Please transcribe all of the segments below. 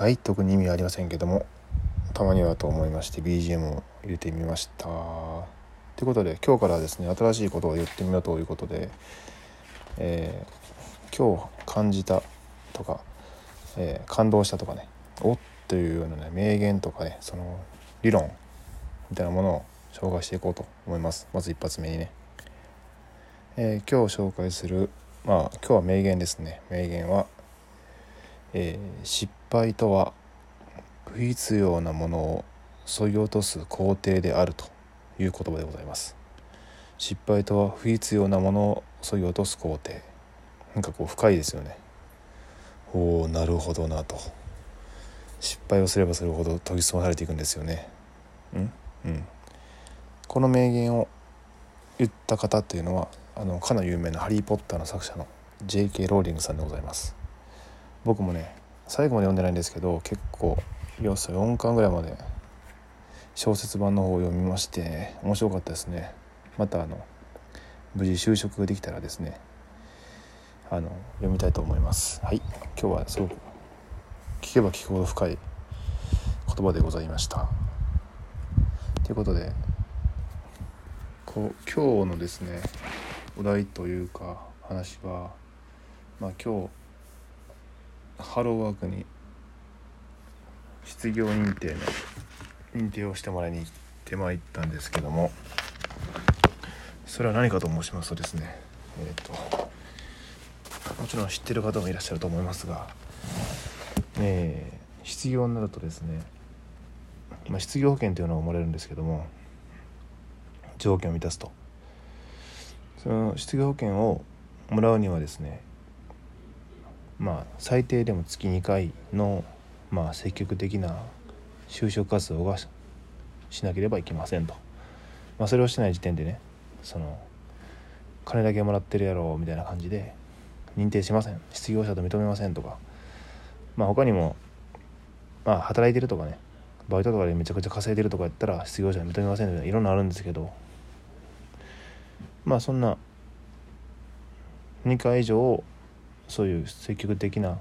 はい特に意味はありませんけどもたまにはと思いまして BGM を入れてみました。ということで今日からですね新しいことを言ってみようということで、えー、今日感じたとか、えー、感動したとかねおっというようなね名言とかねその理論みたいなものを紹介していこうと思います。まず一発目にね、えー、今日紹介するまあ今日は名言ですね。名言は、えー、失敗とは不必要なものを削ぎ落とす工程であるという言葉でございます。失敗とは不必要なものを削ぎ落とす工程。なんかこう深いですよね。おおなるほどなと。失敗をすればするほど研ぎ澄まされていくんですよね。うん？うん。この名言を言った方っていうのはあのかの有名な「ハリー・ポッター」の作者の J.K. ローリングさんでございます。僕もね最後まで読んでないんですけど結構要素4巻ぐらいまで。小説版の方を読みまして、面白かったですね。またあの無事就職ができたらですね。あの読みたいと思います。はい。今日はすごく聞けば聞くほど深い言葉でございました。ということでこう今日のですねお題というか話はまあ今日ハローワークに失業認定の認定をしてもらいに行ってまいったんですけどもそれは何かと申しますとですねえっ、ー、ともちろん知ってる方もいらっしゃると思いますが、えー、失業になるとですね、まあ、失業保険というのが生まれるんですけども条件を満たすと。その失業保険をもらうにはですねまあ最低でも月2回のまあ積極的な就職活動がしなければいけませんと、まあ、それをしてない時点でねその金だけもらってるやろみたいな感じで認定しません。失業者と認めませんとか。まあ他にもまあ働いてるとかねバイトとかでめちゃくちゃ稼いでるとかやったら失業者認めませんとかいろんなあるんですけど。まあそんな2回以上そういう積極的な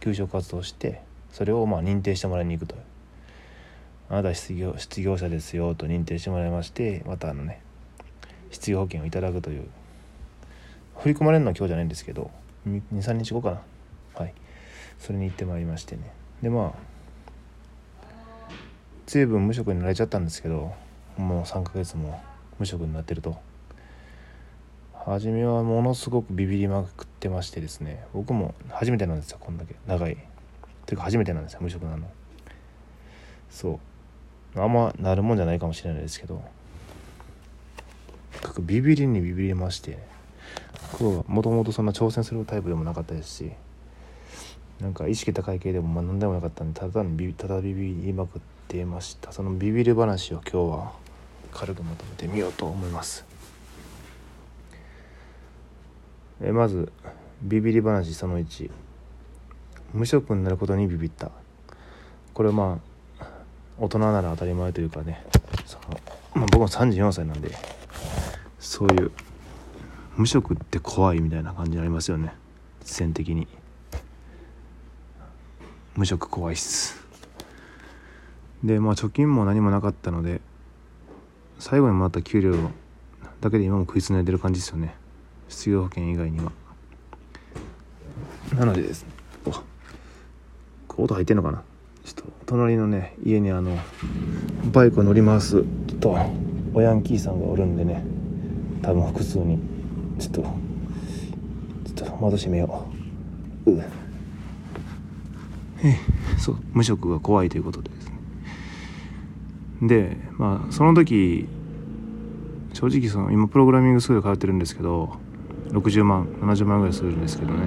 求職活動をしてそれをまあ認定してもらいに行くと。あなた失業失業者ですよと認定してもらいましてまたあのね失業保険をいただくという。振り込まれるのは今日じゃないんですけど23日後かな。はい。それに行ってまいりましてね。でまあ随分無職になれちゃったんですけどもう3ヶ月も無職になってると。初めはものすごくビビりまくってましてですね。僕も初めてなんですよこんだけ。長い。というか初めてなんですよ無職なの。そう。あんまなるもんじゃないかもしれないですけど。ビビりにビビりまして。もともとそんな挑戦するタイプでもなかったですし。なんか意識高い系でもま何でもなかったんでただにビただビビりまくってました。そのビビる話を今日は軽くまとめてみようと思います。えまずビビり話その1無職になることにビビった。これまあ大人なら当たり前というかね。その、まあ、僕も34歳なんでそういう無職って怖いみたいな感じになりますよね。実践的に。無職怖いっす。でまあ貯金も何もなかったので最後にもらった給料だけで今も食いつないでる感じですよね。失業保険以外には。なのでですねお音入ってんのかな？ちょっと隣のね家にあのバイクを乗り回す。ちょっとおヤンキーさんがおるんでね多分複数に。ちょっとちょっと窓閉めよう。うえそう無職が怖いということでですね。でまあその時正直その今プログラミングスクール通ってるんですけど60万70万ぐらいするんですけどね。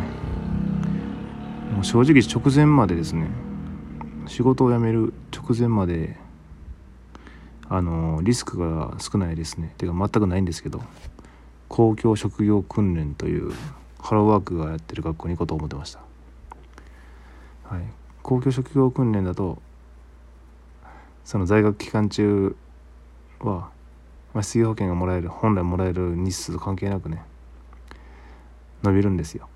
もう正直直前までですね仕事を辞める直前まであのリスクが少ないですね。てか全くないんですけど公共職業訓練というハローワークがやってる学校に行こうと思ってました、はい、公共職業訓練だとその在学期間中は、まあ、失業保険がもらえる本来もらえる日数と関係なくね伸びるんですよ。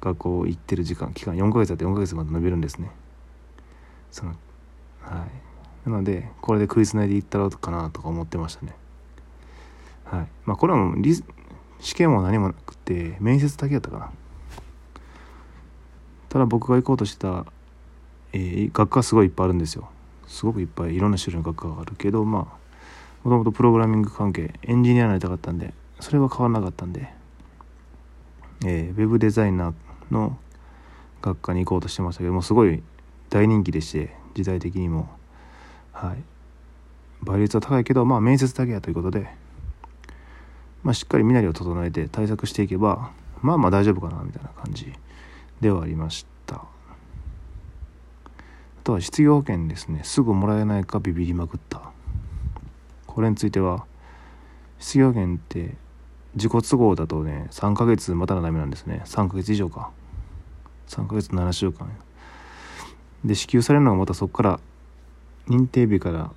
学校行ってる時間期間4ヶ月だって4ヶ月まで伸びるんですね。そのはい。なのでこれで食いつないでいったろうかなとか思ってましたね。はい。まあこれはもう試験も何もなくて面接だけやったかな。ただ僕が行こうとしたえー、学科すごいいっぱいあるんですよ。すごくいっぱいいろんな種類の学科があるけどまあもともとプログラミング関係エンジニアになりたかったんでそれは変わらなかったんで、えー、ウェブデザイナーの学科に行こうとしてましたけどもすごい大人気でして時代的にも。はい。倍率は高いけどまあ面接だけやということでまあしっかり身なりを整えて対策していけばまあまあ大丈夫かなみたいな感じではありました。あとは失業保険ですね。すぐもらえないかビビりまくった。これについては失業保険って自己都合だとね3ヶ月待たなダメなんですね。3ヶ月以上か。3ヶ月7週間。で支給されるのがまたそこから認定日から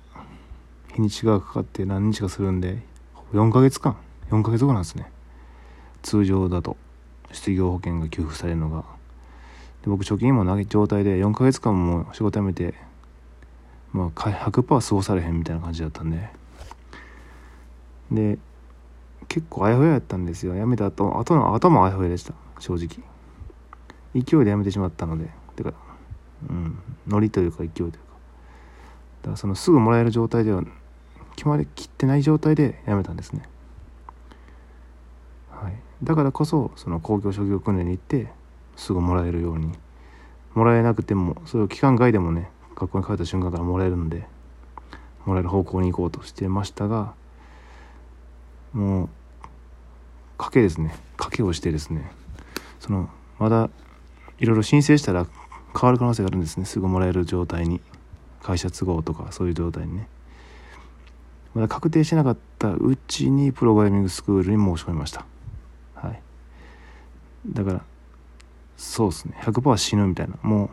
日にちがかかって何日かするんで4ヶ月間。4ヶ月後なんですね。通常だと。失業保険が給付されるのが。で僕貯金もない状態で4ヶ月間も仕事辞めてまあ100%は過ごされへんみたいな感じだったんで。で結構あやふややったんですよ。辞めた後後の後もあやふやでした。正直。勢いで辞めてしまったので。てかうん。ノリというか勢いというか。だからそのすぐもらえる状態では決まりきってない状態で辞めたんですね。はい。だからこそその公共職業訓練に行ってすぐもらえるように。もらえなくてもそれを期間外でもね学校に帰った瞬間からもらえるのでもらえる方向に行こうとしてましたがもう賭けですね。賭けをしてですね。そのまだいろいろ申請したら変わる可能性があるんですね。すぐもらえる状態に。会社都合とかそういう状態にね。まだ確定してなかったうちにプログラミングスクールに申し込みました。はい。だからそうですね。100%死ぬみたいな。もう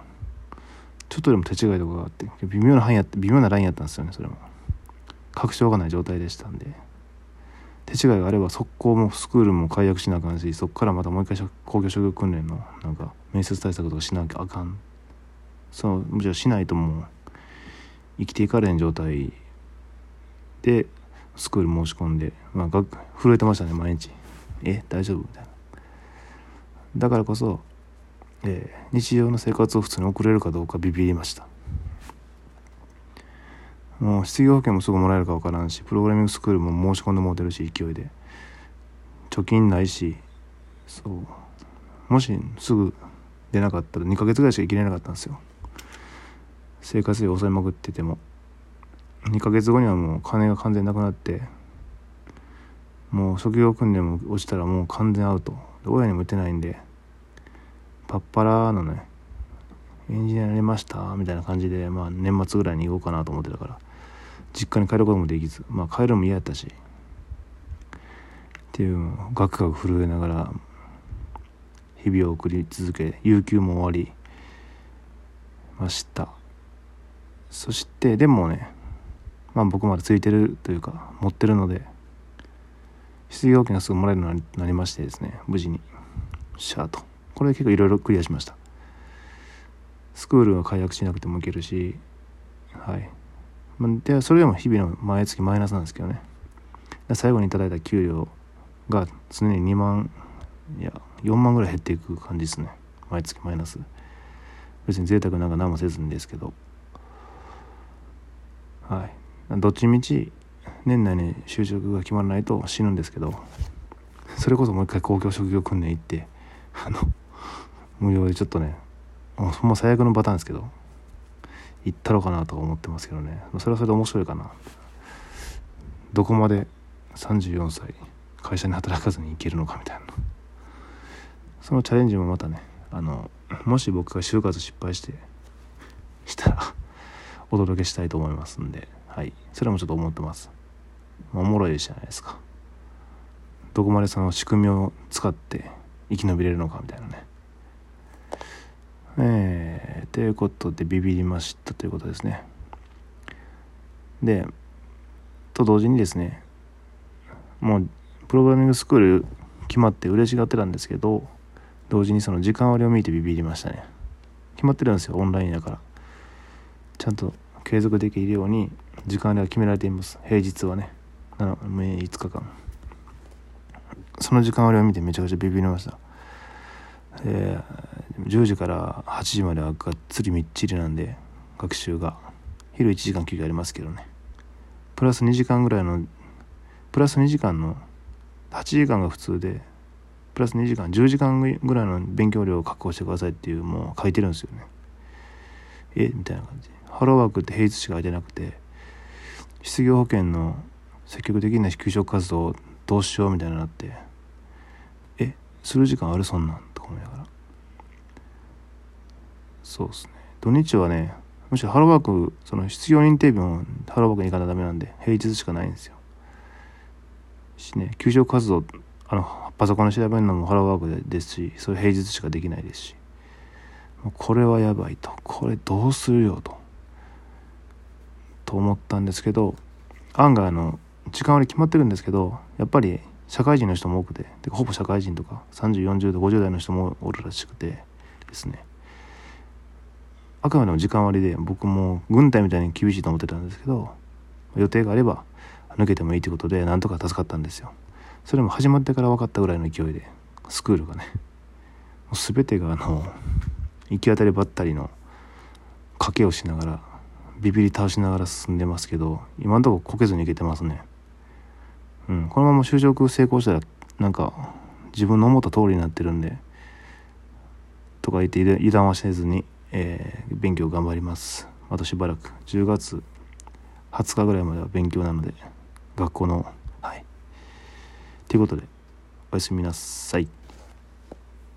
ちょっとでも手違いとかがあって微妙な範囲やって微妙なラインやったんですよねそれも。確証がない状態でしたんで。手違いがあれば速攻もスクールも解約しなあかんしそこからまたもう一回工業職業訓練のなんか面接対策とかしなきゃあかん。そうむしろしないともう生きていかれん状態。でスクール申し込んで、まあ、震えてましたね毎日。え大丈夫？みたいな。だからこそ、えー、日常の生活を普通に送れるかどうかビビりました。もう失業保険もすぐもらえるか分からんしプログラミングスクールも申し込んでもうてるし勢いで。貯金ないしそう。もしすぐ出なかったら2ヶ月ぐらいしか生きれなかったんですよ。生活費を抑えまくってても。2ヶ月後にはもう金が完全なくなってもう職業訓練も落ちたらもう完全アウト。親にも言ってないんでパッパラーのね。エンジニアになりましたみたいな感じで、まあ、年末ぐらいに行こうかなと思ってたから。実家に帰ることもできずまあ帰るのも嫌やったしっていうガクガク震えながら日々を送り続け有給も終わりました。そしてでもねまあ僕までついてるというか持ってるので失業保険がすぐもらえるようになりましてですね無事に。シャーと。これ結構いろいろクリアしました。スクールは解約しなくてもいけるしはい。でそれでも日々の毎月マイナスなんですけどね。最後に頂いた給料が常に2万いや4万ぐらい減っていく感じですね。毎月マイナス。別に贅沢なんか何もせずにですけど。はい。どっちみち年内に就職が決まらないと死ぬんですけど。それこそもう一回公共職業訓練行ってあの無料でちょっとねもう最悪のパターンですけど。行ったろうかなと思ってますけどね。それはそれで面白いかな。どこまで34歳会社に働かずに行けるのかみたいな。そのチャレンジもまたねあのもし僕が就活失敗してしたらお届けしたいと思いますんで。はい。それもちょっと思ってます。おもろいじゃないですか。どこまでその仕組みを使って生き延びれるのかみたいなね。えー、ということでビビりましたということですね。でと同時にですねもうプログラミングスクール決まって嬉しがってたんですけど同時にその時間割を見てビビりましたね。決まってるんですよオンラインだから。ちゃんと継続できるように時間が決められています。平日はね。5日間。その時間割を見てめちゃくちゃビビりました。えー、10時から8時まではがっつりみっちりなんで学習が。昼1時間休憩ありますけどね。プラス2時間ぐらいのプラス2時間の8時間が普通でプラス2時間10時間ぐらいの勉強量を確保してくださいっていうもう書いてるんですよね。えみたいな感じ。ハローワークって平日しか書いてなくて失業保険の積極的な給食活動どうしようみたいになってえする時間あるそんなん？思いながら。そうですね。土日はねむしろハローワークその失業認定日もハローワークに行かないとダメなんで平日しかないんですよ。しね給食活動あのパソコンで調べるのもハローワークですしそれ平日しかできないですし。これはやばいと。これどうするよと。と思ったんですけど案外あの時間割決まってるんですけどやっぱり社会人の人も多くてほぼ社会人とか3040代50代の人もおるらしくてですね。あくまでも時間割で僕も軍隊みたいに厳しいと思ってたんですけど予定があれば抜けてもいいということでなんとか助かったんですよ。それも始まってから分かったぐらいの勢いでスクールがねもう全てがあの行き当たりばったりの賭けをしながらビビり倒しながら進んでますけど今のところこけずにいけてますね。うん。このまま就職成功したらなんか自分の思った通りになってるんでとか言って油断はせずに、えー、勉強頑張ります。あとしばらく。10月20日ぐらいまでは勉強なので学校のはい。ということでおやすみなさい。